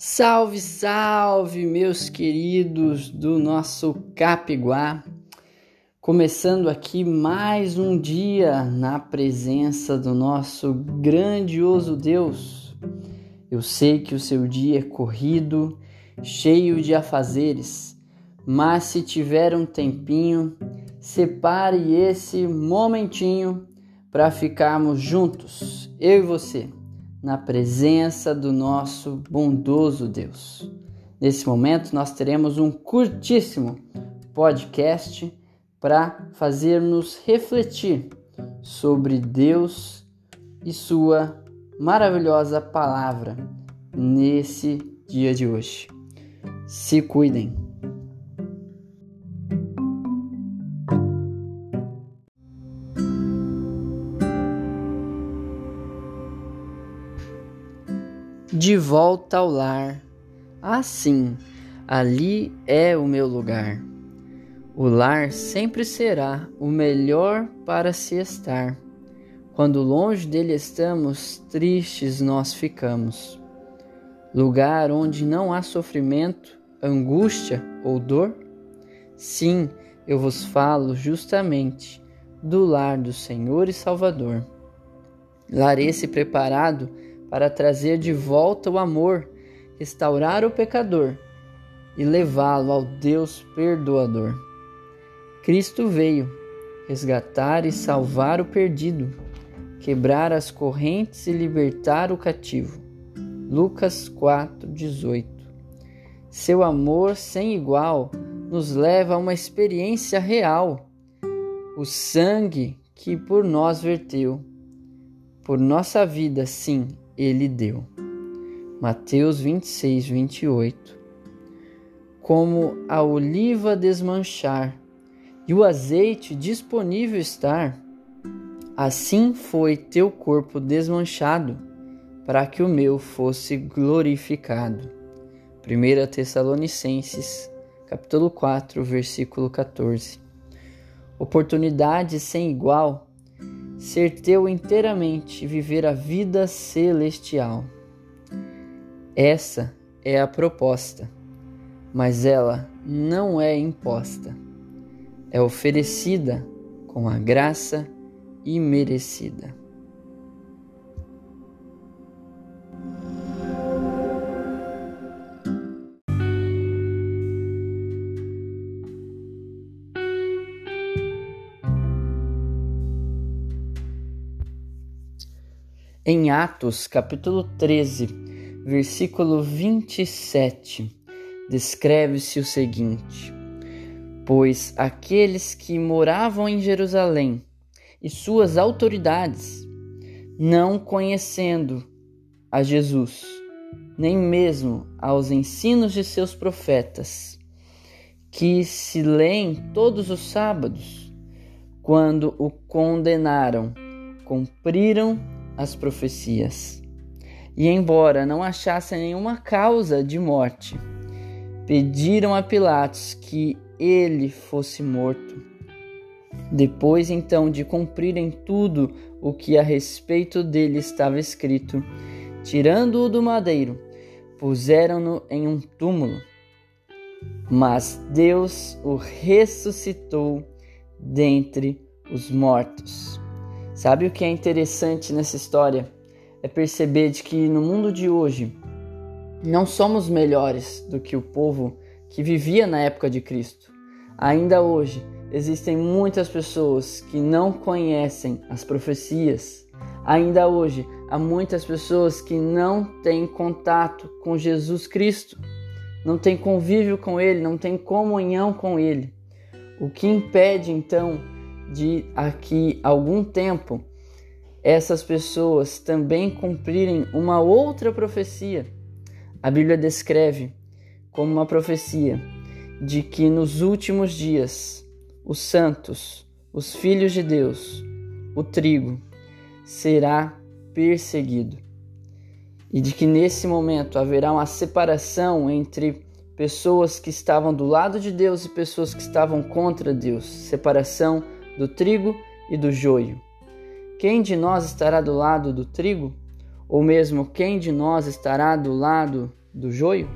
Salve, salve, meus queridos do nosso Capiguá. Começando aqui mais um dia na presença do nosso grandioso Deus. Eu sei que o seu dia é corrido, cheio de afazeres, mas se tiver um tempinho, separe esse momentinho para ficarmos juntos, eu e você na presença do nosso bondoso Deus. Nesse momento, nós teremos um curtíssimo podcast para fazermos refletir sobre Deus e Sua maravilhosa palavra nesse dia de hoje. Se cuidem. De volta ao lar. Assim, ali é o meu lugar. O lar sempre será o melhor para se estar. Quando longe dele estamos, tristes nós ficamos. Lugar onde não há sofrimento, angústia ou dor? Sim, eu vos falo justamente do lar do Senhor e Salvador. Lar esse preparado para trazer de volta o amor, restaurar o pecador e levá-lo ao Deus perdoador. Cristo veio resgatar e salvar o perdido, quebrar as correntes e libertar o cativo. Lucas 4:18. Seu amor sem igual nos leva a uma experiência real. O sangue que por nós verteu, por nossa vida, sim, ele deu. Mateus 26, 28. Como a oliva desmanchar e o azeite disponível estar, assim foi teu corpo desmanchado, para que o meu fosse glorificado. 1 Tessalonicenses, capítulo 4, versículo 14. Oportunidade sem igual ser teu inteiramente viver a vida celestial. Essa é a proposta, mas ela não é imposta. É oferecida com a graça imerecida. Em Atos, capítulo 13, versículo 27, descreve-se o seguinte: Pois aqueles que moravam em Jerusalém e suas autoridades, não conhecendo a Jesus, nem mesmo aos ensinos de seus profetas, que se leem todos os sábados, quando o condenaram, cumpriram as profecias. E, embora não achassem nenhuma causa de morte, pediram a Pilatos que ele fosse morto. Depois, então, de cumprirem tudo o que a respeito dele estava escrito, tirando-o do madeiro, puseram-no em um túmulo. Mas Deus o ressuscitou dentre os mortos. Sabe o que é interessante nessa história? É perceber de que no mundo de hoje não somos melhores do que o povo que vivia na época de Cristo. Ainda hoje existem muitas pessoas que não conhecem as profecias. Ainda hoje há muitas pessoas que não têm contato com Jesus Cristo, não têm convívio com Ele, não têm comunhão com Ele. O que impede então de aqui algum tempo essas pessoas também cumprirem uma outra profecia. A Bíblia descreve como uma profecia de que nos últimos dias os santos, os filhos de Deus, o trigo, será perseguido. E de que nesse momento haverá uma separação entre pessoas que estavam do lado de Deus e pessoas que estavam contra Deus separação do trigo e do joio. Quem de nós estará do lado do trigo? Ou mesmo quem de nós estará do lado do joio?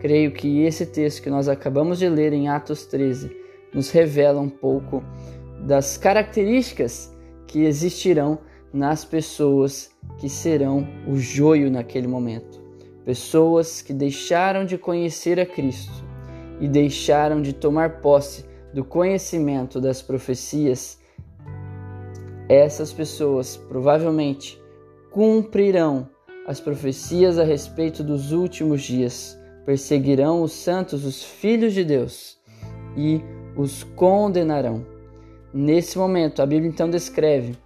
Creio que esse texto que nós acabamos de ler em Atos 13 nos revela um pouco das características que existirão nas pessoas que serão o joio naquele momento. Pessoas que deixaram de conhecer a Cristo e deixaram de tomar posse do conhecimento das profecias. Essas pessoas provavelmente cumprirão as profecias a respeito dos últimos dias, perseguirão os santos, os filhos de Deus, e os condenarão. Nesse momento, a Bíblia então descreve,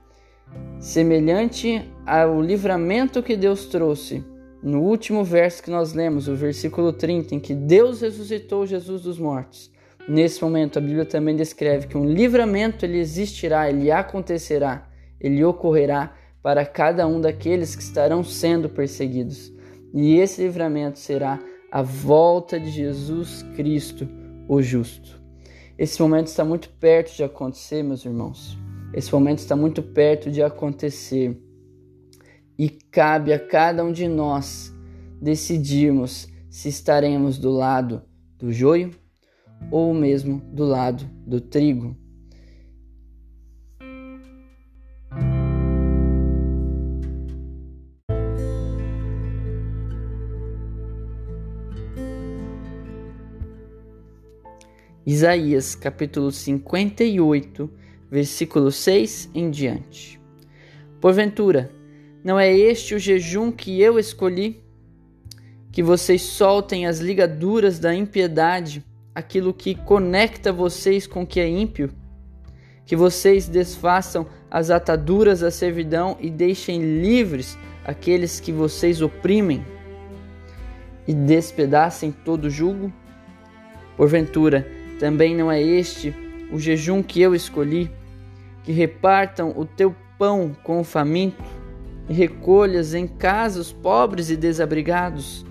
semelhante ao livramento que Deus trouxe no último verso que nós lemos, o versículo 30, em que Deus ressuscitou Jesus dos mortos. Nesse momento, a Bíblia também descreve que um livramento ele existirá, ele acontecerá, ele ocorrerá para cada um daqueles que estarão sendo perseguidos. E esse livramento será a volta de Jesus Cristo, o justo. Esse momento está muito perto de acontecer, meus irmãos. Esse momento está muito perto de acontecer. E cabe a cada um de nós decidirmos se estaremos do lado do joio ou mesmo do lado do trigo. Isaías capítulo 58, versículo 6 em diante. Porventura, não é este o jejum que eu escolhi? Que vocês soltem as ligaduras da impiedade, aquilo que conecta vocês com o que é ímpio? Que vocês desfaçam as ataduras da servidão e deixem livres aqueles que vocês oprimem? E despedacem todo jugo? Porventura, também não é este o jejum que eu escolhi, que repartam o teu pão com o faminto, e recolhas em casa os pobres e desabrigados,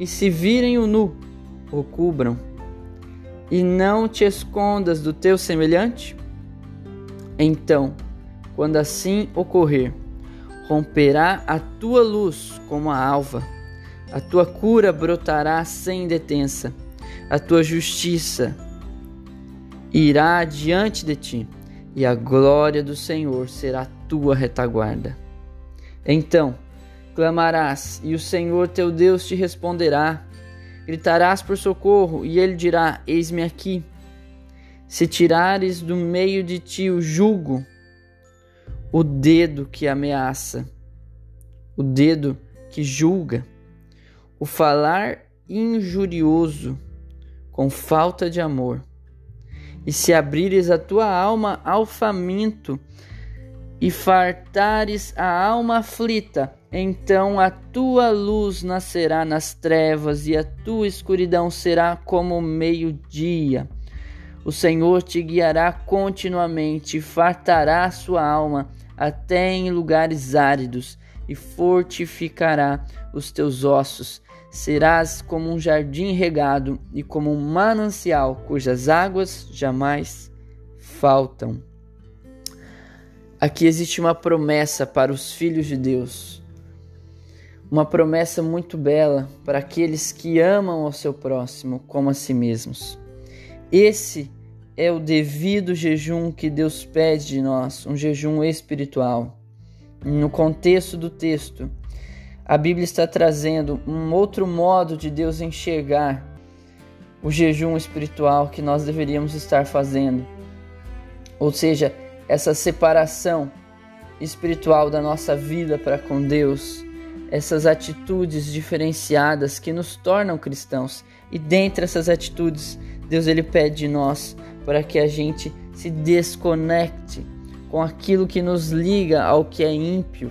e se virem o nu, o cubram, e não te escondas do teu semelhante? Então, quando assim ocorrer, romperá a tua luz como a alva, a tua cura brotará sem detença, a tua justiça irá diante de ti, e a glória do Senhor será tua retaguarda. Então clamarás, e o Senhor teu Deus te responderá. Gritarás por socorro, e ele dirá: Eis-me aqui. Se tirares do meio de ti o jugo, o dedo que ameaça, o dedo que julga, o falar injurioso, com falta de amor, e se abrires a tua alma ao faminto, e fartares a alma aflita, então a tua luz nascerá nas trevas e a tua escuridão será como meio-dia. O Senhor te guiará continuamente, fartará sua alma até em lugares áridos e fortificará os teus ossos serás como um jardim regado e como um manancial cujas águas jamais faltam. Aqui existe uma promessa para os filhos de Deus, uma promessa muito bela para aqueles que amam ao seu próximo como a si mesmos. Esse é o devido jejum que Deus pede de nós, um jejum espiritual. No contexto do texto, a Bíblia está trazendo um outro modo de Deus enxergar o jejum espiritual que nós deveríamos estar fazendo. Ou seja, essa separação espiritual da nossa vida para com Deus, essas atitudes diferenciadas que nos tornam cristãos. E dentre essas atitudes, Deus ele pede de nós para que a gente se desconecte com aquilo que nos liga ao que é ímpio,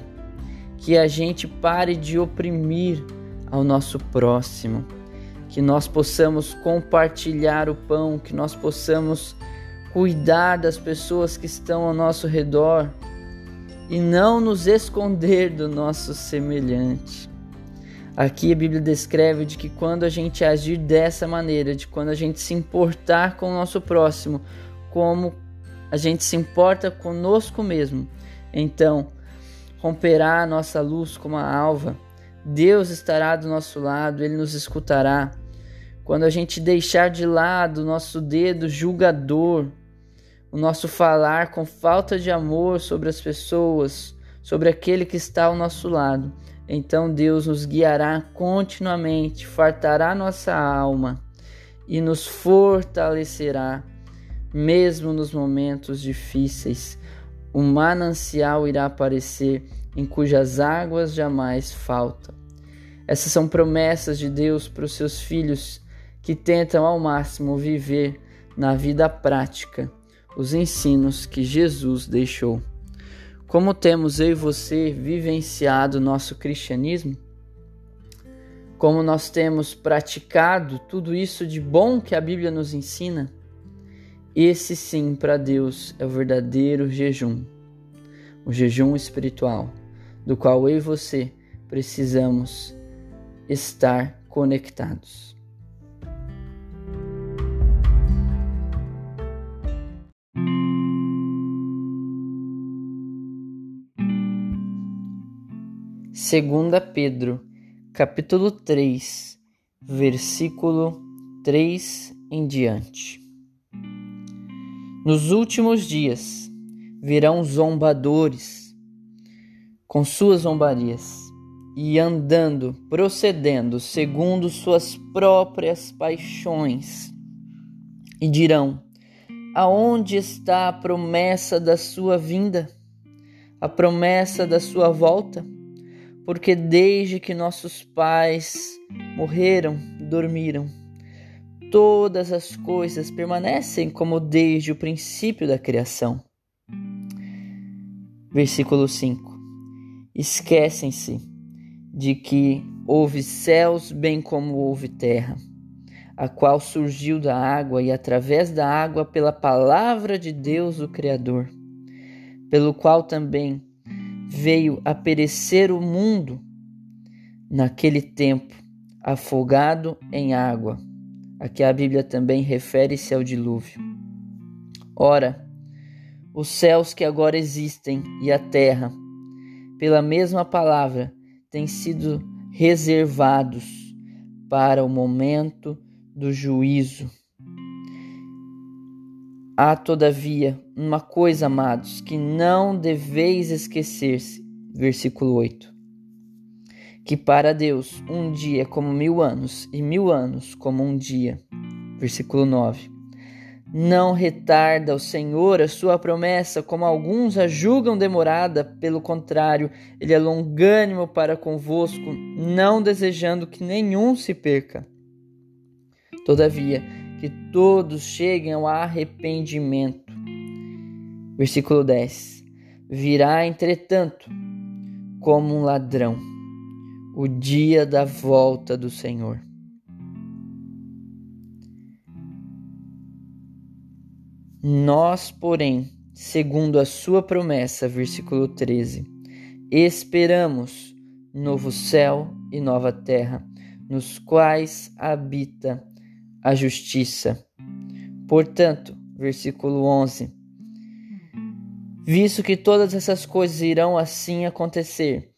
que a gente pare de oprimir ao nosso próximo, que nós possamos compartilhar o pão, que nós possamos cuidar das pessoas que estão ao nosso redor e não nos esconder do nosso semelhante. Aqui a Bíblia descreve de que quando a gente agir dessa maneira, de quando a gente se importar com o nosso próximo, como a gente se importa conosco mesmo, então romperá a nossa luz como a alva, Deus estará do nosso lado, Ele nos escutará. Quando a gente deixar de lado o nosso dedo julgador, o nosso falar com falta de amor sobre as pessoas, sobre aquele que está ao nosso lado, então Deus nos guiará continuamente, fartará nossa alma e nos fortalecerá, mesmo nos momentos difíceis. O manancial irá aparecer em cujas águas jamais faltam. Essas são promessas de Deus para os seus filhos que tentam ao máximo viver na vida prática os ensinos que Jesus deixou. Como temos eu e você vivenciado nosso cristianismo? Como nós temos praticado tudo isso de bom que a Bíblia nos ensina? Esse sim, para Deus, é o verdadeiro jejum, o jejum espiritual, do qual eu e você precisamos estar conectados. Segunda Pedro, capítulo 3, versículo 3 em diante. Nos últimos dias virão zombadores com suas zombarias e andando, procedendo segundo suas próprias paixões, e dirão: Aonde está a promessa da sua vinda? A promessa da sua volta? Porque desde que nossos pais morreram, dormiram, todas as coisas permanecem como desde o princípio da criação. Versículo 5: Esquecem-se de que houve céus bem como houve terra, a qual surgiu da água e através da água pela palavra de Deus, o Criador, pelo qual também veio a perecer o mundo naquele tempo, afogado em água. Aqui a Bíblia também refere-se ao dilúvio. Ora, os céus que agora existem e a terra, pela mesma palavra, têm sido reservados para o momento do juízo. Há, todavia, uma coisa, amados, que não deveis esquecer-se. Versículo 8. Que para Deus um dia é como mil anos, e mil anos como um dia. Versículo 9. Não retarda o Senhor a sua promessa, como alguns a julgam demorada, pelo contrário, ele é longânimo para convosco, não desejando que nenhum se perca. Todavia, que todos cheguem ao arrependimento. Versículo 10: Virá, entretanto, como um ladrão, o dia da volta do Senhor. Nós, porém, segundo a sua promessa, versículo 13, esperamos novo céu e nova terra, nos quais habita a justiça. Portanto, versículo 11: Visto que todas essas coisas irão assim acontecer,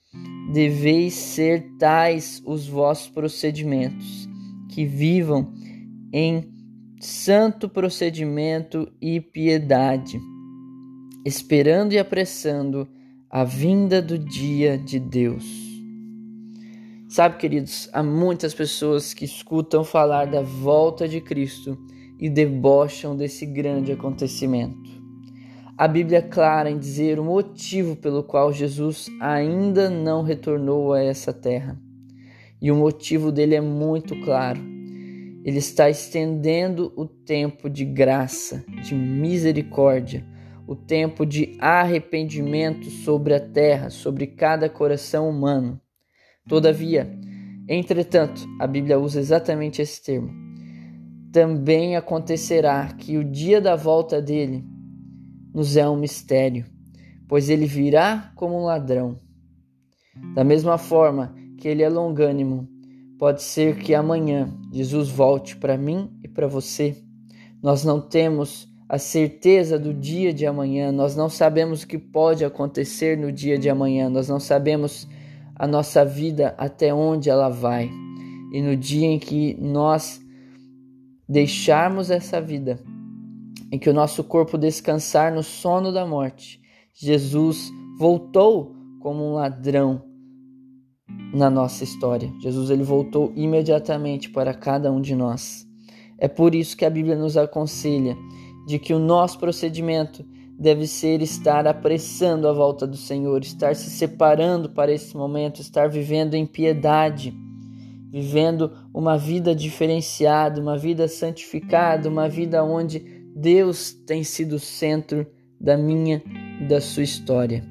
deveis ser tais os vossos procedimentos, que vivam em santo procedimento e piedade, esperando e apressando a vinda do dia de Deus Sabe, queridos, há muitas pessoas que escutam falar da volta de Cristo e debocham desse grande acontecimento. A Bíblia é clara em dizer o motivo pelo qual Jesus ainda não retornou a essa terra. E o motivo dele é muito claro. Ele está estendendo o tempo de graça, de misericórdia, o tempo de arrependimento sobre a terra, sobre cada coração humano Todavia, entretanto, a Bíblia usa exatamente esse termo. Também acontecerá que o dia da volta dele nos é um mistério, pois ele virá como um ladrão. Da mesma forma que ele é longânimo, pode ser que amanhã Jesus volte para mim e para você. Nós não temos a certeza do dia de amanhã, nós não sabemos o que pode acontecer no dia de amanhã, nós não sabemos a nossa vida até onde ela vai. E no dia em que nós deixarmos essa vida, em que o nosso corpo descansar no sono da morte, Jesus voltou como um ladrão na nossa história. Jesus ele voltou imediatamente para cada um de nós. É por isso que a Bíblia nos aconselha de que o nosso procedimento deve ser estar apressando a volta do Senhor, estar se separando para esse momento, estar vivendo em piedade, vivendo uma vida diferenciada, uma vida santificada, uma vida onde Deus tem sido o centro da minha e da sua história.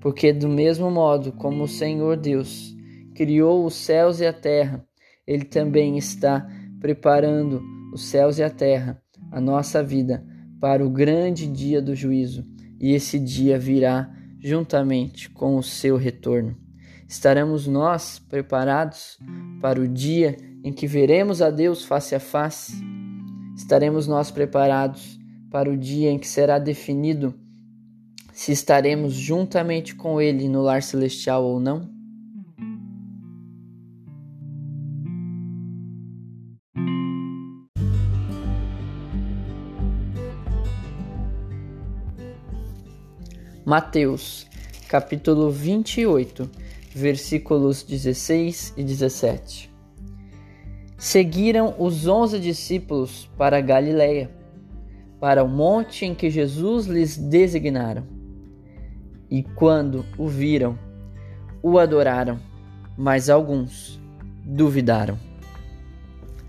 Porque, do mesmo modo como o Senhor Deus criou os céus e a terra, Ele também está preparando os céus e a terra, a nossa vida para o grande dia do juízo, e esse dia virá juntamente com o seu retorno. Estaremos nós preparados para o dia em que veremos a Deus face a face? Estaremos nós preparados para o dia em que será definido se estaremos juntamente com Ele no lar celestial ou não? Mateus, capítulo 28, versículos 16 e 17. Seguiram os onze discípulos para Galiléia, para o monte em que Jesus lhes designaram. E quando o viram, o adoraram, mas alguns duvidaram.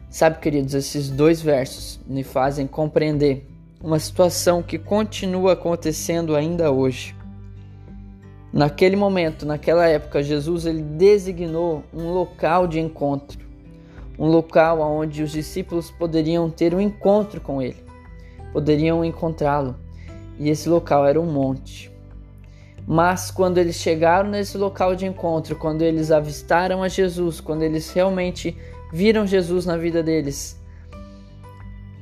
Sabe, queridos, esses dois versos me fazem compreender uma situação que continua acontecendo ainda hoje. Naquele momento, naquela época, Jesus ele designou um local de encontro, um local onde os discípulos poderiam ter um encontro com ele, poderiam encontrá-lo. E esse local era um monte. Mas quando eles chegaram nesse local de encontro, quando eles avistaram a Jesus, quando eles realmente viram Jesus na vida deles,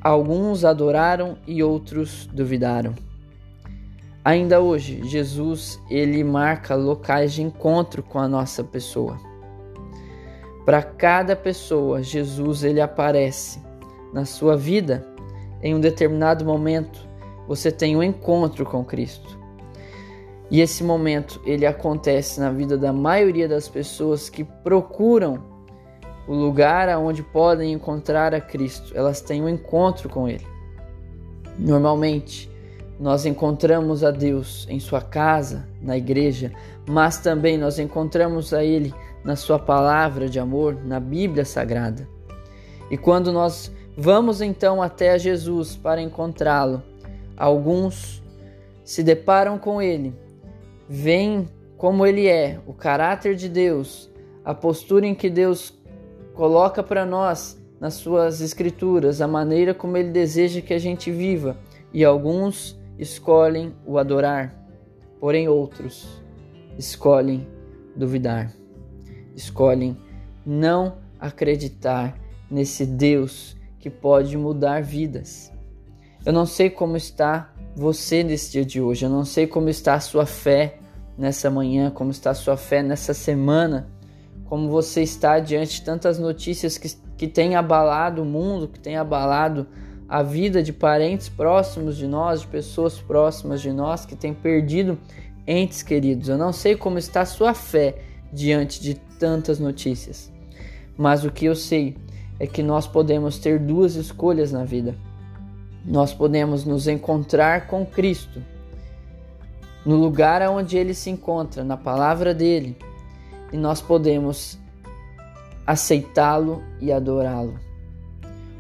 Alguns adoraram e outros duvidaram. Ainda hoje, Jesus ele marca locais de encontro com a nossa pessoa. Para cada pessoa, Jesus ele aparece na sua vida em um determinado momento. Você tem um encontro com Cristo. E esse momento ele acontece na vida da maioria das pessoas que procuram o lugar aonde podem encontrar a Cristo. Elas têm um encontro com Ele. Normalmente, nós encontramos a Deus em sua casa, na igreja, mas também nós encontramos a Ele na sua palavra de amor, na Bíblia Sagrada. E quando nós vamos então até Jesus para encontrá-lo, alguns se deparam com Ele, veem como Ele é, o caráter de Deus, a postura em que Deus coloca para nós nas suas escrituras a maneira como ele deseja que a gente viva, e alguns escolhem o adorar, porém outros escolhem duvidar, escolhem não acreditar nesse Deus que pode mudar vidas. Eu não sei como está você nesse dia de hoje, eu não sei como está a sua fé nessa manhã, como está a sua fé nessa semana como você está diante de tantas notícias que, que têm abalado o mundo, que têm abalado a vida de parentes próximos de nós, de pessoas próximas de nós que têm perdido entes queridos. Eu não sei como está a sua fé diante de tantas notícias, mas o que eu sei é que nós podemos ter duas escolhas na vida. Nós podemos nos encontrar com Cristo, no lugar onde ele se encontra, na palavra dele, e nós podemos aceitá-lo e adorá-lo.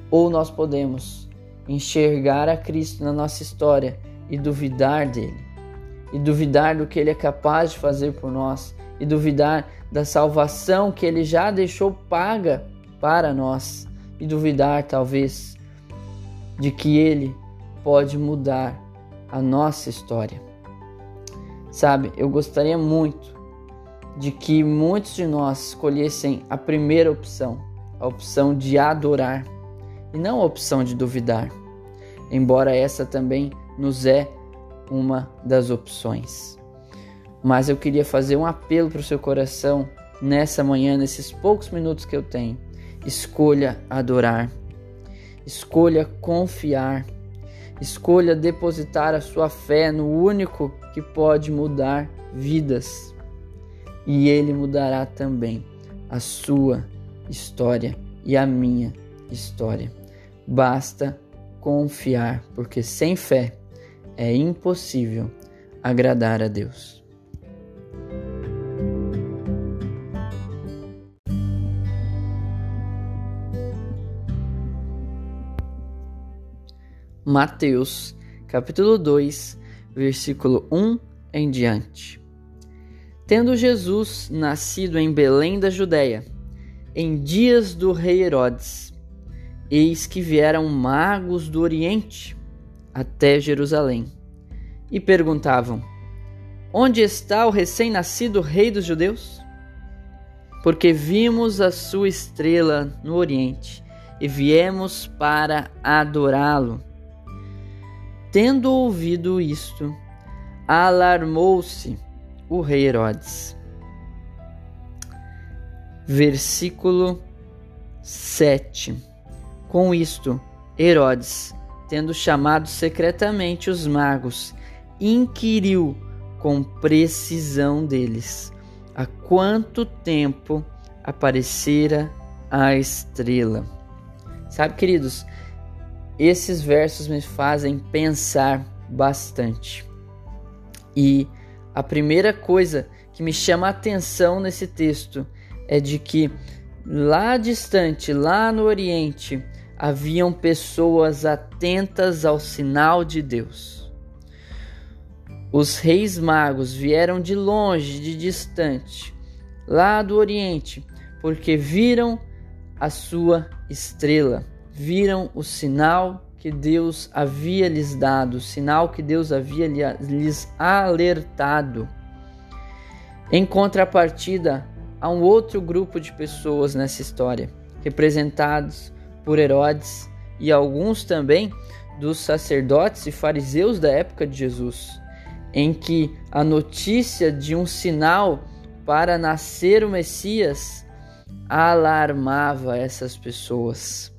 Ou nós podemos enxergar a Cristo na nossa história e duvidar dele, e duvidar do que ele é capaz de fazer por nós, e duvidar da salvação que ele já deixou paga para nós, e duvidar talvez de que ele pode mudar a nossa história. Sabe, eu gostaria muito de que muitos de nós escolhessem a primeira opção, a opção de adorar, e não a opção de duvidar, embora essa também nos é uma das opções. Mas eu queria fazer um apelo para o seu coração nessa manhã, nesses poucos minutos que eu tenho. Escolha adorar, escolha confiar, escolha depositar a sua fé no único que pode mudar vidas. E ele mudará também a sua história e a minha história. Basta confiar, porque sem fé é impossível agradar a Deus. Mateus, capítulo 2, versículo 1 em diante. Tendo Jesus nascido em Belém da Judéia, em dias do rei Herodes, eis que vieram magos do Oriente até Jerusalém e perguntavam: Onde está o recém-nascido rei dos judeus? Porque vimos a sua estrela no Oriente e viemos para adorá-lo. Tendo ouvido isto, alarmou-se o rei Herodes. Versículo 7. Com isto, Herodes, tendo chamado secretamente os magos, inquiriu com precisão deles há quanto tempo aparecera a estrela. Sabe, queridos, esses versos me fazem pensar bastante. E a primeira coisa que me chama a atenção nesse texto é de que lá distante, lá no Oriente, haviam pessoas atentas ao sinal de Deus. Os reis magos vieram de longe, de distante, lá do Oriente, porque viram a sua estrela viram o sinal que Deus havia lhes dado, o sinal que Deus havia lhes alertado. Em contrapartida, há um outro grupo de pessoas nessa história, representados por Herodes e alguns também dos sacerdotes e fariseus da época de Jesus, em que a notícia de um sinal para nascer o Messias alarmava essas pessoas.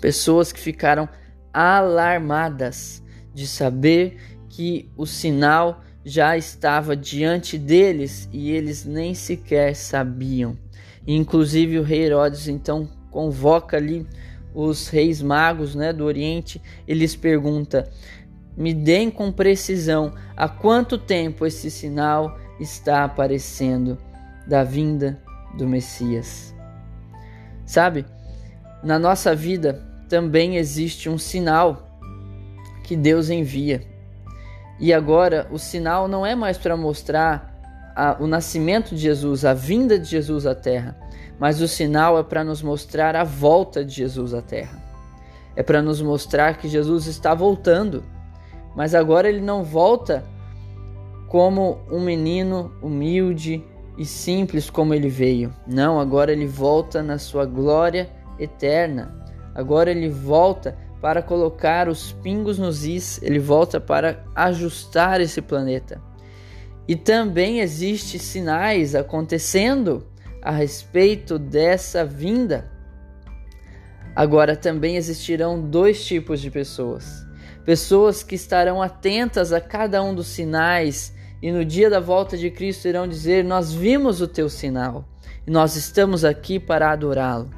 Pessoas que ficaram alarmadas de saber que o sinal já estava diante deles e eles nem sequer sabiam. Inclusive o rei Herodes então convoca ali os reis magos né, do Oriente e lhes pergunta: Me deem com precisão há quanto tempo esse sinal está aparecendo da vinda do Messias. Sabe, na nossa vida também existe um sinal que Deus envia. E agora o sinal não é mais para mostrar a, o nascimento de Jesus, a vinda de Jesus à terra, mas o sinal é para nos mostrar a volta de Jesus à terra. É para nos mostrar que Jesus está voltando, mas agora ele não volta como um menino humilde e simples como ele veio. Não, agora ele volta na sua glória eterna. Agora ele volta para colocar os pingos nos is, ele volta para ajustar esse planeta. E também existem sinais acontecendo a respeito dessa vinda. Agora também existirão dois tipos de pessoas: pessoas que estarão atentas a cada um dos sinais e no dia da volta de Cristo irão dizer: Nós vimos o teu sinal e nós estamos aqui para adorá-lo.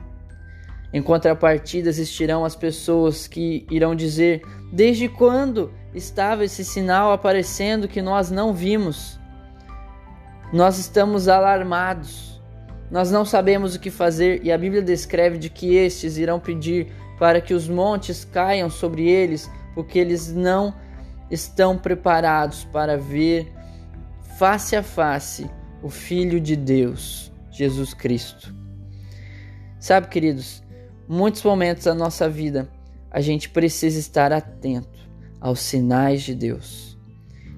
Em contrapartida, existirão as pessoas que irão dizer: Desde quando estava esse sinal aparecendo que nós não vimos? Nós estamos alarmados, nós não sabemos o que fazer, e a Bíblia descreve de que estes irão pedir para que os montes caiam sobre eles, porque eles não estão preparados para ver face a face o Filho de Deus, Jesus Cristo. Sabe, queridos, muitos momentos da nossa vida, a gente precisa estar atento aos sinais de Deus.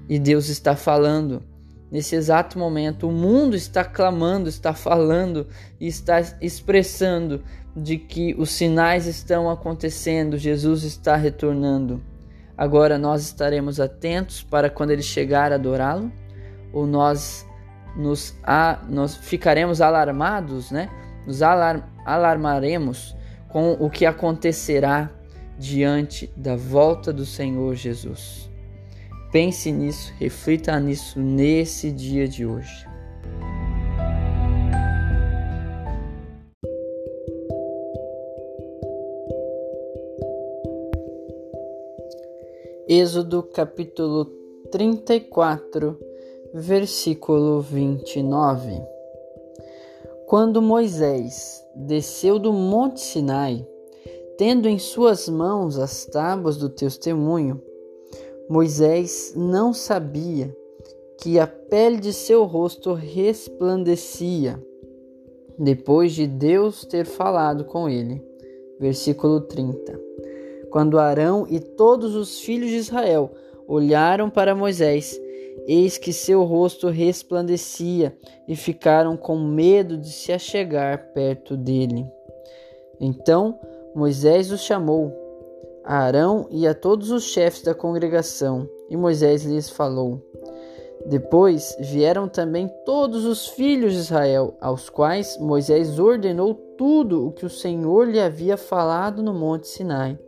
E Deus está falando nesse exato momento. O mundo está clamando, está falando e está expressando de que os sinais estão acontecendo, Jesus está retornando. Agora nós estaremos atentos para quando ele chegar adorá-lo? ou nós nos, a, nós ficaremos alarmados, né? Nos alar, alarmaremos com o que acontecerá diante da volta do Senhor Jesus. Pense nisso, reflita nisso nesse dia de hoje. Êxodo capítulo 34, versículo 29. Quando Moisés desceu do monte Sinai, tendo em suas mãos as tábuas do testemunho, Moisés não sabia que a pele de seu rosto resplandecia, depois de Deus ter falado com ele. Versículo 30. Quando Arão e todos os filhos de Israel olharam para Moisés, eis que seu rosto resplandecia e ficaram com medo de se achegar perto dele. Então Moisés os chamou, a Arão e a todos os chefes da congregação, e Moisés lhes falou. Depois vieram também todos os filhos de Israel, aos quais Moisés ordenou tudo o que o Senhor lhe havia falado no monte Sinai.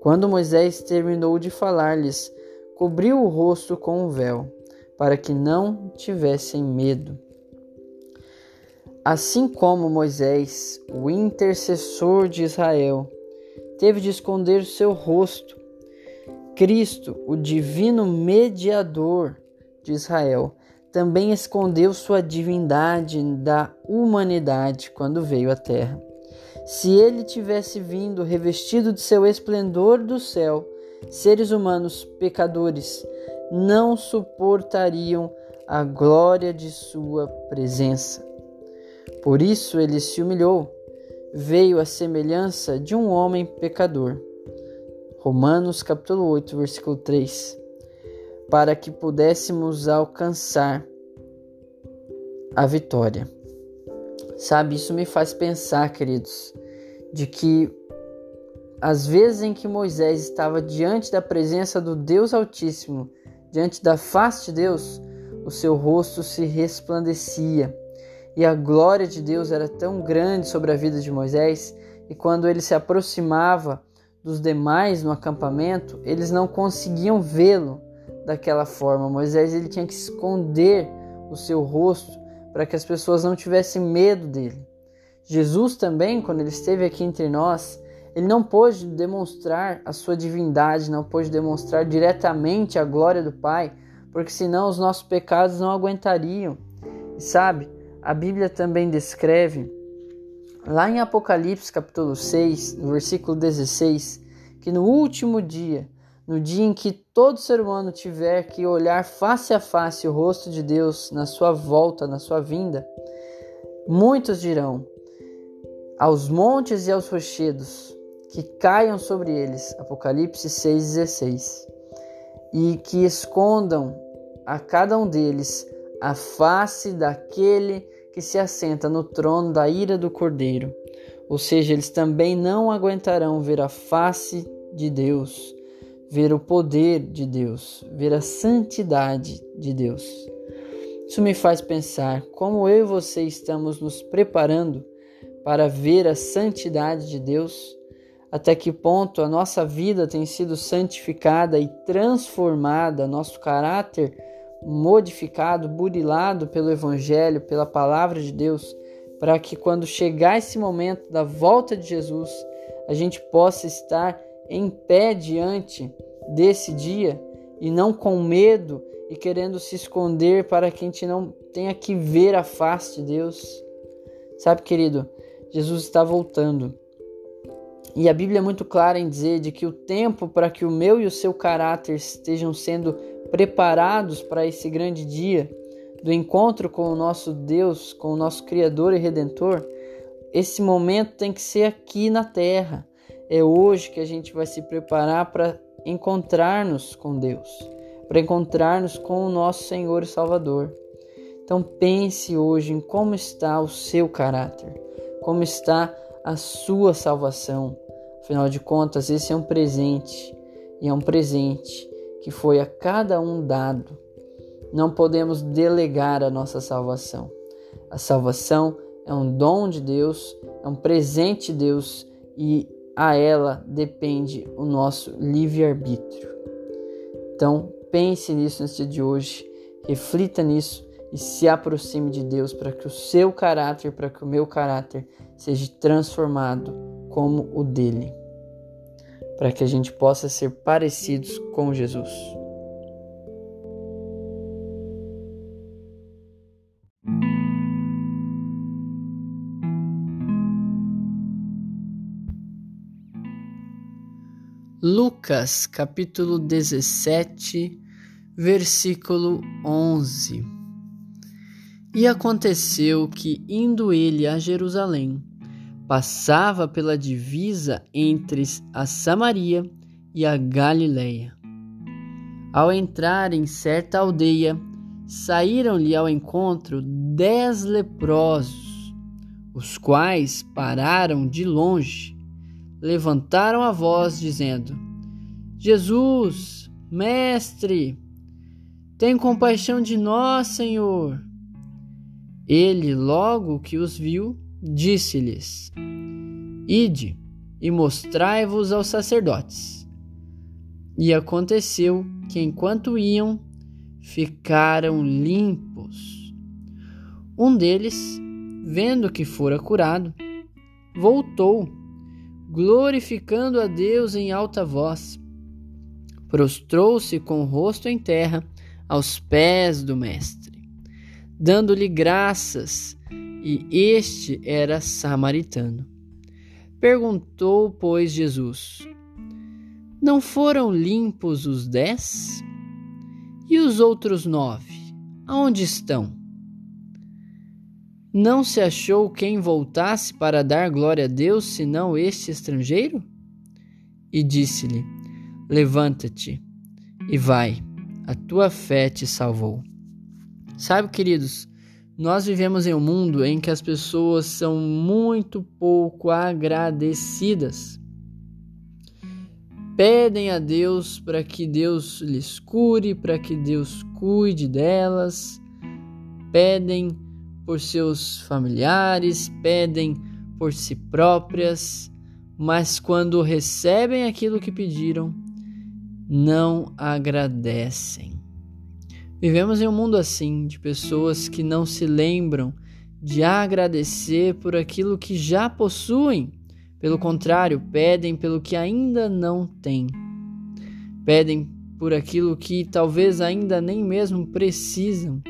Quando Moisés terminou de falar-lhes, cobriu o rosto com um véu, para que não tivessem medo. Assim como Moisés, o intercessor de Israel, teve de esconder seu rosto, Cristo, o divino mediador de Israel, também escondeu sua divindade da humanidade quando veio à terra. Se ele tivesse vindo revestido de seu esplendor do céu, seres humanos pecadores não suportariam a glória de sua presença. Por isso ele se humilhou, veio à semelhança de um homem pecador. Romanos capítulo 8, versículo 3. Para que pudéssemos alcançar a vitória. Sabe, isso me faz pensar, queridos, de que as vezes em que Moisés estava diante da presença do Deus Altíssimo, diante da face de Deus, o seu rosto se resplandecia e a glória de Deus era tão grande sobre a vida de Moisés, e quando ele se aproximava dos demais no acampamento, eles não conseguiam vê-lo daquela forma. Moisés ele tinha que esconder o seu rosto para que as pessoas não tivessem medo dele. Jesus também, quando ele esteve aqui entre nós, ele não pôde demonstrar a sua divindade, não pôde demonstrar diretamente a glória do Pai, porque senão os nossos pecados não aguentariam. E sabe, a Bíblia também descreve, lá em Apocalipse capítulo 6, no versículo 16, que no último dia no dia em que todo ser humano tiver que olhar face a face o rosto de Deus na sua volta, na sua vinda, muitos dirão: aos montes e aos rochedos, que caiam sobre eles. Apocalipse 6,16. E que escondam a cada um deles a face daquele que se assenta no trono da ira do Cordeiro. Ou seja, eles também não aguentarão ver a face de Deus ver o poder de Deus, ver a santidade de Deus. Isso me faz pensar como eu e você estamos nos preparando para ver a santidade de Deus, até que ponto a nossa vida tem sido santificada e transformada, nosso caráter modificado, burilado pelo Evangelho, pela palavra de Deus, para que quando chegar esse momento da volta de Jesus, a gente possa estar em pé diante desse dia e não com medo e querendo se esconder para que a gente não tenha que ver a face de Deus. Sabe, querido, Jesus está voltando. E a Bíblia é muito clara em dizer de que o tempo para que o meu e o seu caráter estejam sendo preparados para esse grande dia do encontro com o nosso Deus, com o nosso Criador e Redentor, esse momento tem que ser aqui na terra. É hoje que a gente vai se preparar para encontrar-nos com Deus, para encontrar-nos com o nosso Senhor e Salvador. Então pense hoje em como está o seu caráter, como está a sua salvação. Afinal de contas, esse é um presente, e é um presente que foi a cada um dado não podemos delegar a nossa salvação. A salvação é um dom de Deus, é um presente de Deus e a ela depende o nosso livre-arbítrio. Então, pense nisso nesse dia de hoje, reflita nisso e se aproxime de Deus para que o seu caráter, para que o meu caráter seja transformado como o dele, para que a gente possa ser parecidos com Jesus. Lucas capítulo 17, versículo 11. E aconteceu que, indo ele a Jerusalém, passava pela divisa entre a Samaria e a Galileia. Ao entrar em certa aldeia, saíram-lhe ao encontro dez leprosos, os quais pararam de longe levantaram a voz, dizendo: Jesus, Mestre, tem compaixão de nós, Senhor. Ele, logo que os viu, disse-lhes: Ide e mostrai-vos aos sacerdotes. E aconteceu que, enquanto iam, ficaram limpos. Um deles, vendo que fora curado, voltou glorificando a Deus em alta voz. Prostrou-se com o rosto em terra aos pés do Mestre, dando-lhe graças, e este era samaritano. Perguntou, pois, Jesus: Não foram limpos os dez? E os outros nove, aonde estão? Não se achou quem voltasse para dar glória a Deus senão este estrangeiro? E disse-lhe: Levanta-te e vai, a tua fé te salvou. Sabe, queridos, nós vivemos em um mundo em que as pessoas são muito pouco agradecidas. Pedem a Deus para que Deus lhes cure, para que Deus cuide delas. Pedem por seus familiares, pedem por si próprias, mas quando recebem aquilo que pediram, não agradecem. Vivemos em um mundo assim, de pessoas que não se lembram de agradecer por aquilo que já possuem. Pelo contrário, pedem pelo que ainda não têm. Pedem por aquilo que talvez ainda nem mesmo precisam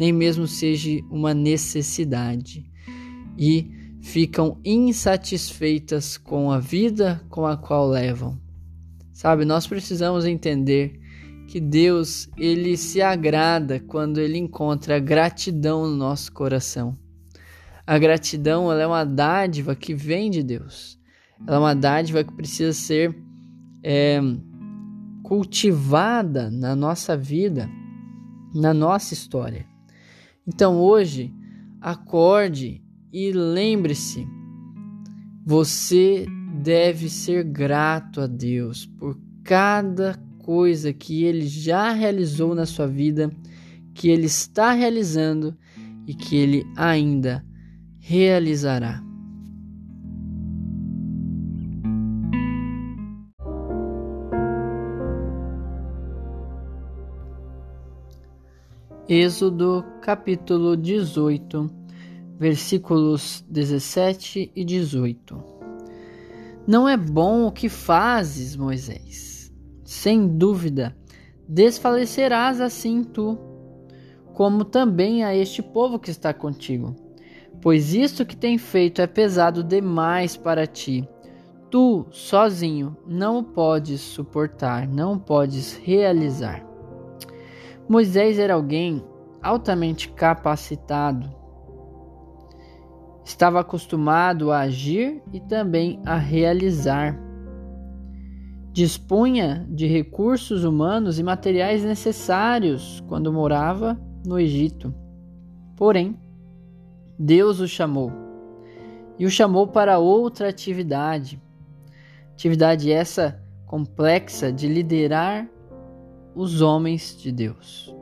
nem mesmo seja uma necessidade, e ficam insatisfeitas com a vida com a qual levam. Sabe, nós precisamos entender que Deus, ele se agrada quando ele encontra gratidão no nosso coração. A gratidão, ela é uma dádiva que vem de Deus. Ela é uma dádiva que precisa ser é, cultivada na nossa vida, na nossa história. Então hoje, acorde e lembre-se: você deve ser grato a Deus por cada coisa que Ele já realizou na sua vida, que Ele está realizando e que Ele ainda realizará. Êxodo capítulo 18, versículos 17 e 18. Não é bom o que fazes, Moisés. Sem dúvida, desfalecerás assim tu, como também a este povo que está contigo. Pois isto que tem feito é pesado demais para ti. Tu, sozinho, não o podes suportar, não o podes realizar. Moisés era alguém altamente capacitado. Estava acostumado a agir e também a realizar. Dispunha de recursos humanos e materiais necessários quando morava no Egito. Porém, Deus o chamou e o chamou para outra atividade. Atividade essa complexa de liderar os homens de Deus.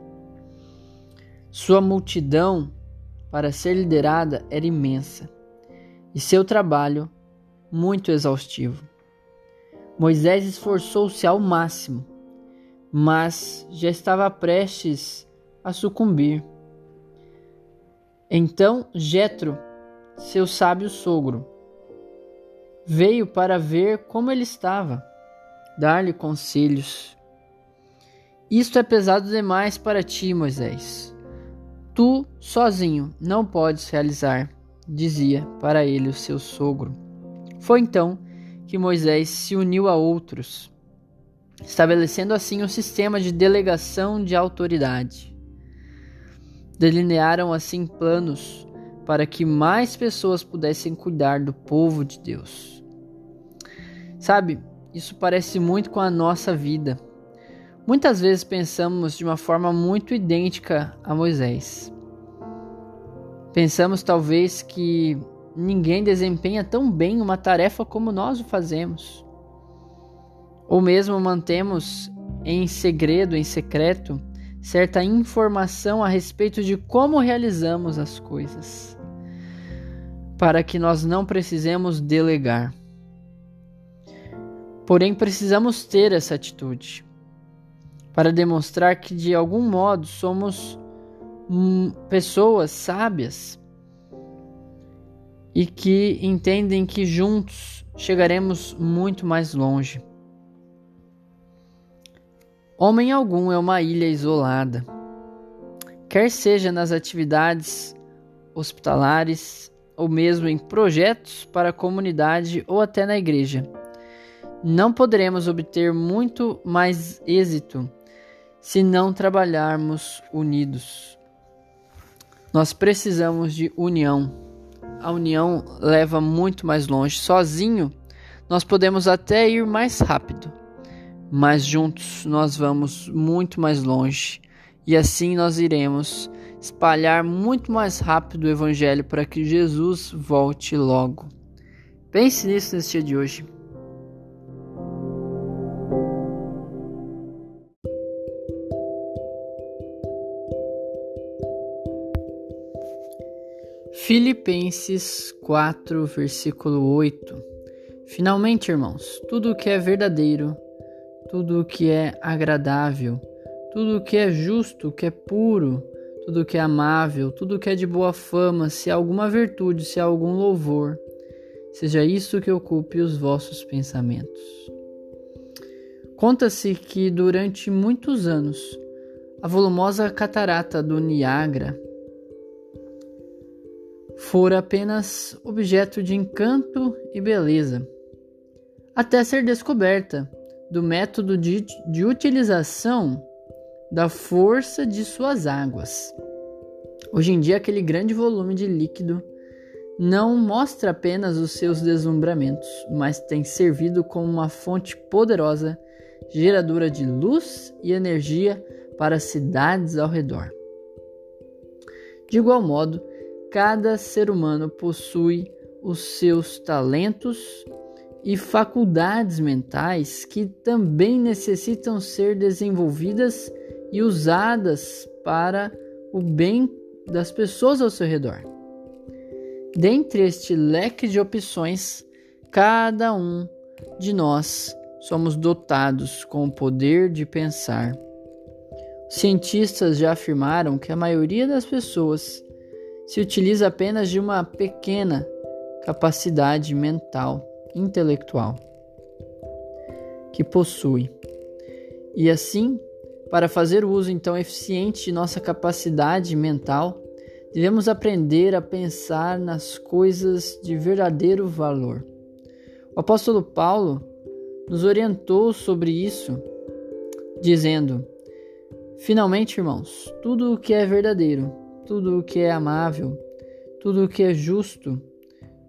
Sua multidão, para ser liderada, era imensa e seu trabalho muito exaustivo. Moisés esforçou-se ao máximo, mas já estava prestes a sucumbir. Então Jetro, seu sábio sogro, veio para ver como ele estava, dar-lhe conselhos. Isto é pesado demais para ti, Moisés. Tu, sozinho, não podes realizar, dizia para ele o seu sogro. Foi então que Moisés se uniu a outros, estabelecendo assim um sistema de delegação de autoridade. Delinearam assim planos para que mais pessoas pudessem cuidar do povo de Deus. Sabe, isso parece muito com a nossa vida. Muitas vezes pensamos de uma forma muito idêntica a Moisés. Pensamos talvez que ninguém desempenha tão bem uma tarefa como nós o fazemos. Ou mesmo mantemos em segredo, em secreto, certa informação a respeito de como realizamos as coisas, para que nós não precisemos delegar. Porém, precisamos ter essa atitude para demonstrar que de algum modo somos hum, pessoas sábias e que entendem que juntos chegaremos muito mais longe. Homem algum é uma ilha isolada, quer seja nas atividades hospitalares ou mesmo em projetos para a comunidade ou até na igreja não poderemos obter muito mais êxito se não trabalharmos unidos. Nós precisamos de união. A união leva muito mais longe. Sozinho, nós podemos até ir mais rápido, mas juntos nós vamos muito mais longe. E assim nós iremos espalhar muito mais rápido o Evangelho para que Jesus volte logo. Pense nisso nesse dia de hoje. Filipenses 4, versículo 8. Finalmente, irmãos, tudo o que é verdadeiro, tudo o que é agradável, tudo o que é justo, que é puro, tudo o que é amável, tudo o que é de boa fama, se há alguma virtude, se há algum louvor, seja isso que ocupe os vossos pensamentos. Conta-se que durante muitos anos a volumosa catarata do Niágara fora apenas objeto de encanto e beleza, até ser descoberta do método de, de utilização da força de suas águas. Hoje em dia, aquele grande volume de líquido não mostra apenas os seus deslumbramentos, mas tem servido como uma fonte poderosa, geradora de luz e energia para cidades ao redor. De igual modo, Cada ser humano possui os seus talentos e faculdades mentais que também necessitam ser desenvolvidas e usadas para o bem das pessoas ao seu redor. Dentre este leque de opções, cada um de nós somos dotados com o poder de pensar. Cientistas já afirmaram que a maioria das pessoas se utiliza apenas de uma pequena capacidade mental, intelectual que possui. E assim, para fazer o uso então eficiente de nossa capacidade mental, devemos aprender a pensar nas coisas de verdadeiro valor. O apóstolo Paulo nos orientou sobre isso, dizendo: Finalmente, irmãos, tudo o que é verdadeiro, tudo o que é amável, tudo o que é justo,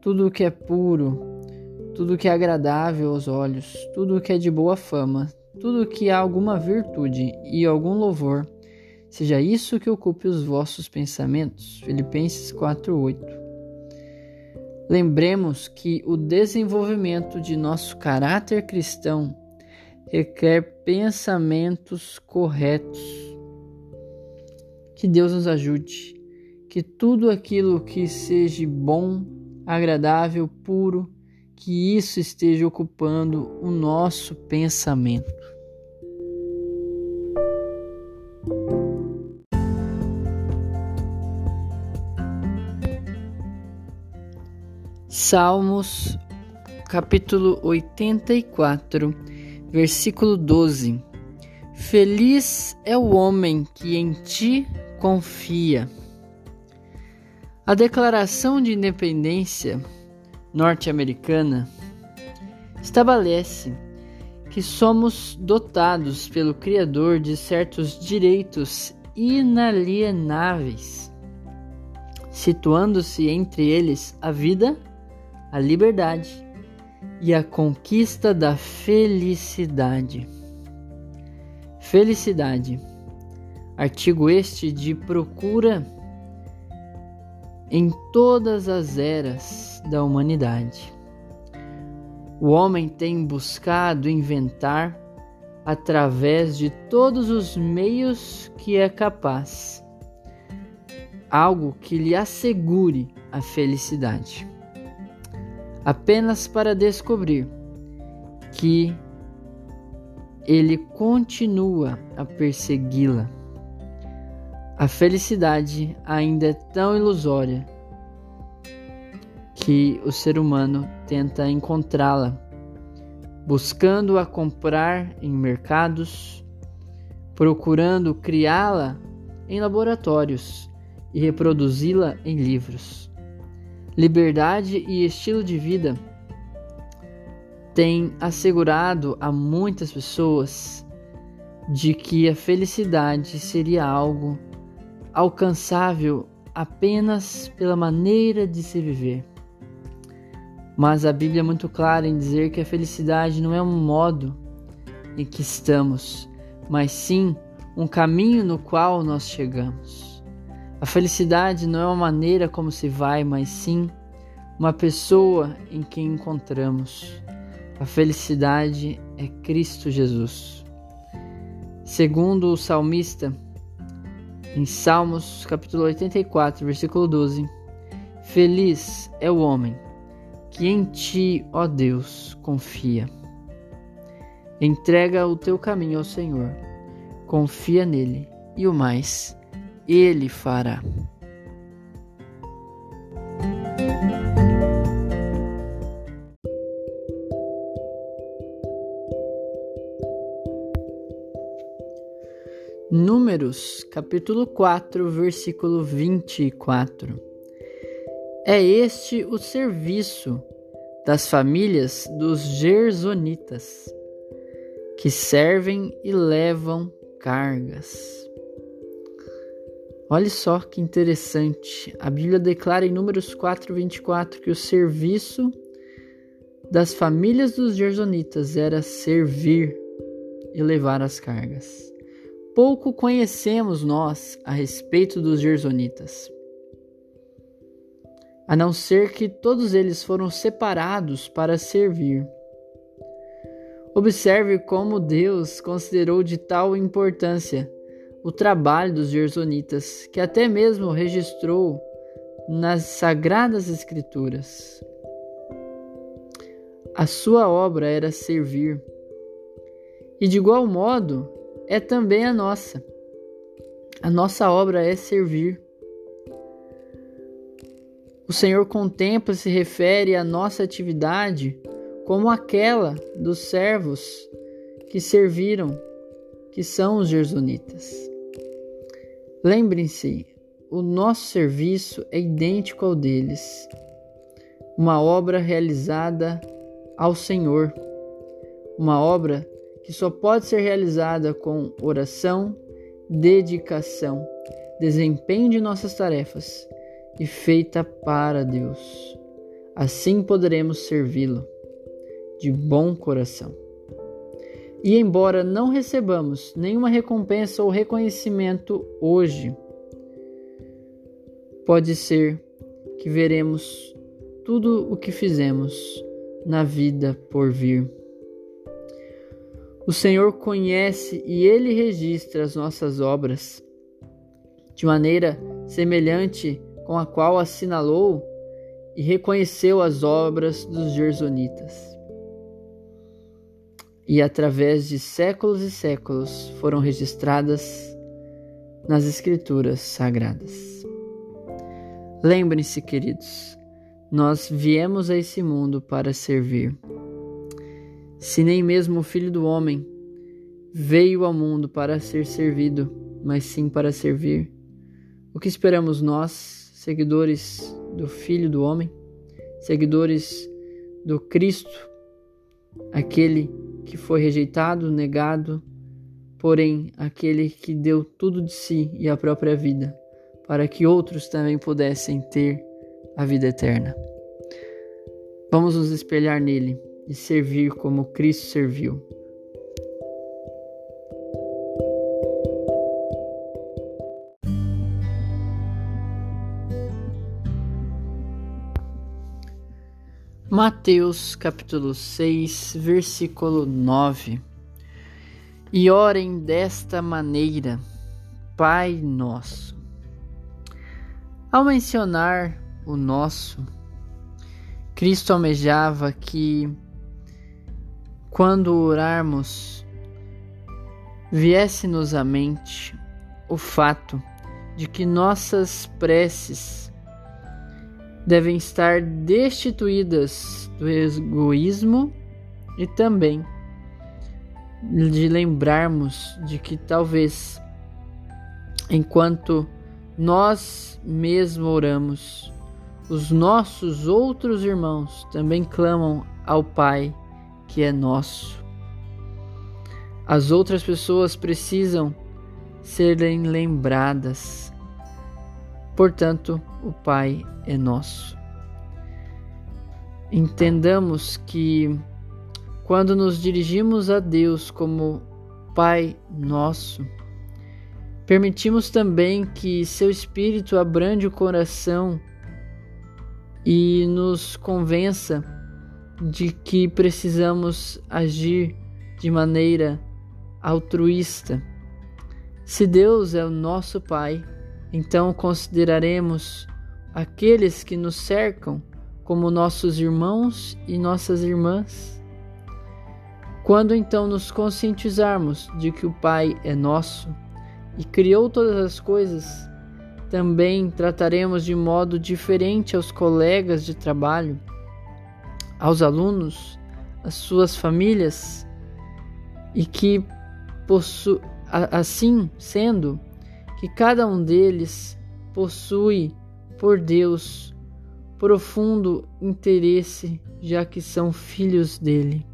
tudo o que é puro, tudo o que é agradável aos olhos, tudo o que é de boa fama, tudo o que há alguma virtude e algum louvor, seja isso que ocupe os vossos pensamentos. Filipenses 4:8. Lembremos que o desenvolvimento de nosso caráter cristão requer pensamentos corretos Que Deus nos ajude, que tudo aquilo que seja bom, agradável, puro, que isso esteja ocupando o nosso pensamento. Salmos, capítulo 84, versículo 12. Feliz é o homem que em ti confia. A Declaração de Independência norte-americana estabelece que somos dotados pelo Criador de certos direitos inalienáveis, situando-se entre eles a vida, a liberdade e a conquista da felicidade. Felicidade. Artigo este de procura em todas as eras da humanidade. O homem tem buscado inventar através de todos os meios que é capaz algo que lhe assegure a felicidade, apenas para descobrir que ele continua a persegui-la. A felicidade ainda é tão ilusória que o ser humano tenta encontrá-la, buscando-a comprar em mercados, procurando criá-la em laboratórios e reproduzi-la em livros. Liberdade e estilo de vida tem assegurado a muitas pessoas de que a felicidade seria algo alcançável apenas pela maneira de se viver. Mas a Bíblia é muito clara em dizer que a felicidade não é um modo em que estamos, mas sim um caminho no qual nós chegamos. A felicidade não é uma maneira como se vai, mas sim uma pessoa em quem encontramos. A felicidade é Cristo Jesus. Segundo o salmista, em Salmos capítulo 84, versículo 12, Feliz é o homem que em ti, ó Deus, confia. Entrega o teu caminho ao Senhor, confia nele e o mais ele fará. Números, capítulo 4, versículo 24. É este o serviço das famílias dos Gersonitas, que servem e levam cargas. Olha só que interessante. A Bíblia declara em Números 4, 24 que o serviço das famílias dos Gersonitas era servir e levar as cargas. Pouco conhecemos nós a respeito dos Gersonitas, a não ser que todos eles foram separados para servir. Observe como Deus considerou de tal importância o trabalho dos Gersonitas, que até mesmo registrou nas Sagradas Escrituras. A sua obra era servir. E de igual modo, é também a nossa. A nossa obra é servir. O Senhor contempla e se refere à nossa atividade como aquela dos servos que serviram, que são os gersonitas. Lembrem-se, o nosso serviço é idêntico ao deles, uma obra realizada ao Senhor, uma obra que só pode ser realizada com oração, dedicação, desempenho de nossas tarefas e feita para Deus. Assim poderemos servi-lo de bom coração. E embora não recebamos nenhuma recompensa ou reconhecimento hoje, pode ser que veremos tudo o que fizemos na vida por vir. O Senhor conhece e Ele registra as nossas obras de maneira semelhante com a qual assinalou e reconheceu as obras dos Gersonitas. E através de séculos e séculos foram registradas nas Escrituras Sagradas. Lembrem-se, queridos, nós viemos a esse mundo para servir. Se nem mesmo o Filho do Homem veio ao mundo para ser servido, mas sim para servir, o que esperamos nós, seguidores do Filho do Homem, seguidores do Cristo, aquele que foi rejeitado, negado, porém aquele que deu tudo de si e a própria vida, para que outros também pudessem ter a vida eterna. Vamos nos espelhar nele e servir como Cristo serviu. Mateus capítulo 6, versículo 9. E orem desta maneira, Pai Nosso. Ao mencionar o nosso, Cristo almejava que, quando orarmos, viesse-nos à mente o fato de que nossas preces devem estar destituídas do egoísmo e também de lembrarmos de que talvez enquanto nós mesmos oramos, os nossos outros irmãos também clamam ao Pai que é nosso. As outras pessoas precisam serem lembradas. Portanto, o Pai é nosso. Entendamos que quando nos dirigimos a Deus como Pai nosso, permitimos também que seu Espírito abrande o coração e nos convença de que precisamos agir de maneira altruísta. Se Deus é o nosso Pai, então consideraremos aqueles que nos cercam como nossos irmãos e nossas irmãs. Quando então nos conscientizarmos de que o Pai é nosso e criou todas as coisas, também trataremos de modo diferente aos colegas de trabalho, aos alunos, às suas famílias, e que assim sendo, que cada um deles possui por Deus profundo interesse, já que são filhos dele.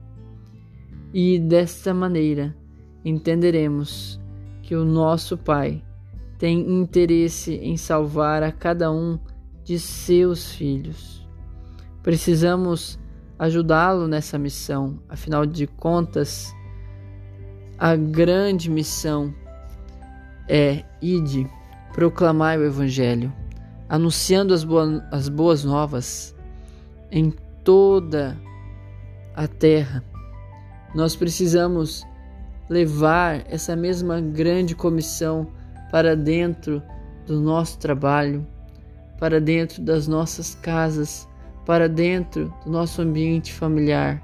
E desta maneira entenderemos que o nosso Pai tem interesse em salvar a cada um de seus filhos. Precisamos ajudá-lo nessa missão, afinal de contas, a grande missão é ide, proclamar o Evangelho anunciando as, boas, as boas novas em toda a terra. Nós precisamos levar essa mesma grande comissão para dentro do nosso trabalho, para dentro das nossas casas, para dentro do nosso ambiente familiar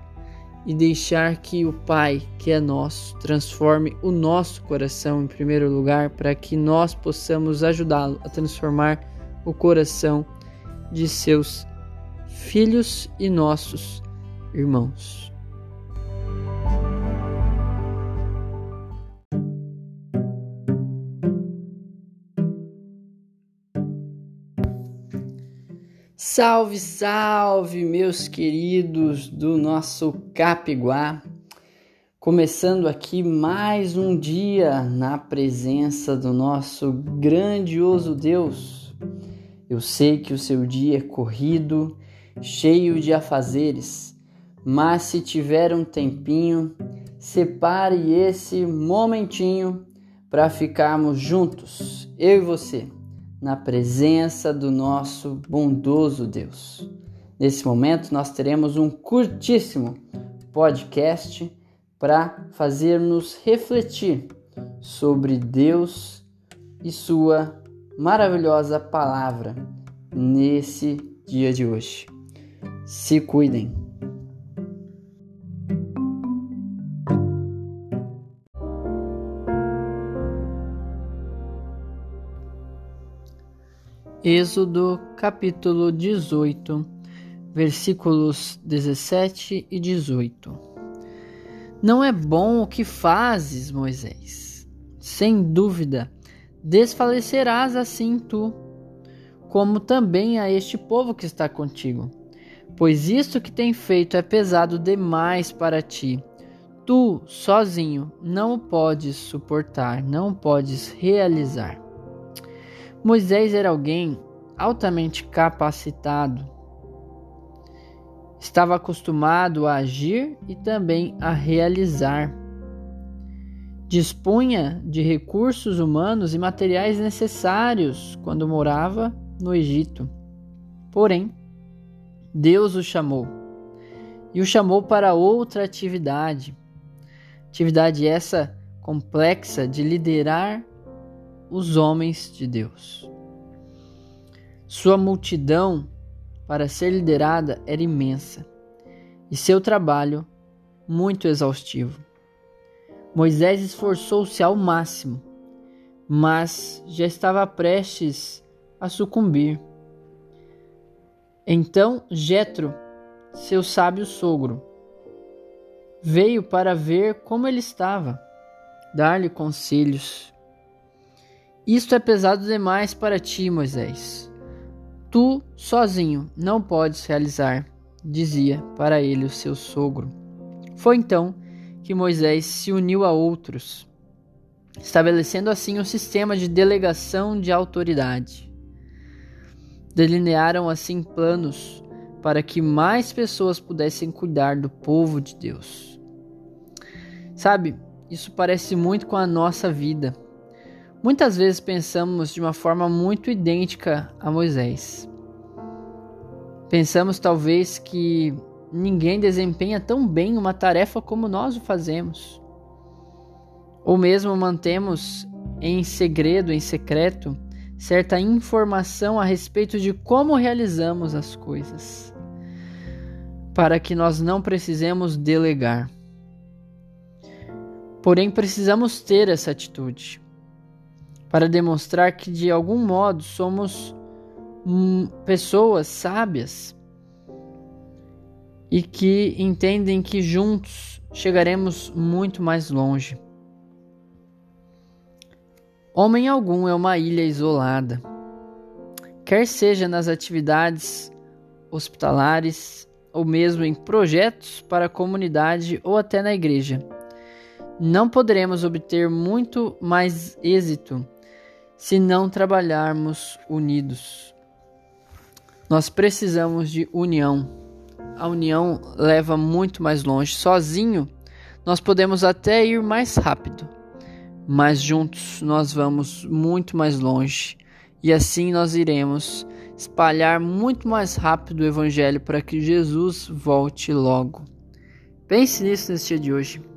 e deixar que o Pai, que é nosso, transforme o nosso coração em primeiro lugar para que nós possamos ajudá-lo a transformar o coração de seus filhos e nossos irmãos. Salve, salve, meus queridos do nosso Capiguá. Começando aqui mais um dia na presença do nosso grandioso Deus eu sei que o seu dia é corrido, cheio de afazeres, mas se tiver um tempinho, separe esse momentinho para ficarmos juntos, eu e você, na presença do nosso bondoso Deus. Nesse momento, nós teremos um curtíssimo podcast para fazer-nos refletir sobre Deus e Sua maravilhosa palavra nesse dia de hoje. Se cuidem. Êxodo capítulo 18, versículos 17 e 18. Não é bom o que fazes, Moisés. Sem dúvida, desfalecerás assim tu, como também a este povo que está contigo. Pois isto que tem feito é pesado demais para ti. Tu, sozinho, não o podes suportar, não o podes realizar. Moisés era alguém altamente capacitado. Estava acostumado a agir e também a realizar. Dispunha de recursos humanos e materiais necessários quando morava no Egito. Porém, Deus o chamou e o chamou para outra atividade. Atividade essa complexa de liderar os homens de Deus. Sua multidão para ser liderada era imensa e seu trabalho muito exaustivo. Moisés esforçou-se ao máximo, mas já estava prestes a sucumbir. Então Jetro, seu sábio sogro, veio para ver como ele estava, dar-lhe conselhos. Isto é pesado demais para ti, Moisés. Tu, sozinho, não podes realizar, dizia para ele o seu sogro. Foi então que Moisés se uniu a outros, estabelecendo assim um sistema de delegação de autoridade. Delinearam assim planos para que mais pessoas pudessem cuidar do povo de Deus. Sabe, isso parece muito com a nossa vida. Muitas vezes pensamos de uma forma muito idêntica a Moisés. Pensamos talvez que ninguém desempenha tão bem uma tarefa como nós o fazemos. Ou mesmo mantemos em segredo, em secreto, certa informação a respeito de como realizamos as coisas, para que nós não precisemos delegar. Porém, precisamos ter essa atitude para demonstrar que de algum modo somos hum, pessoas sábias e que entendem que juntos chegaremos muito mais longe. Homem algum é uma ilha isolada, quer seja nas atividades hospitalares ou mesmo em projetos para a comunidade ou até na igreja. Não poderemos obter muito mais êxito se não trabalharmos unidos. Nós precisamos de união. A união leva muito mais longe. Sozinho, nós podemos até ir mais rápido, mas juntos nós vamos muito mais longe. E assim nós iremos espalhar muito mais rápido o Evangelho para que Jesus volte logo. Pense nisso nesse dia de hoje.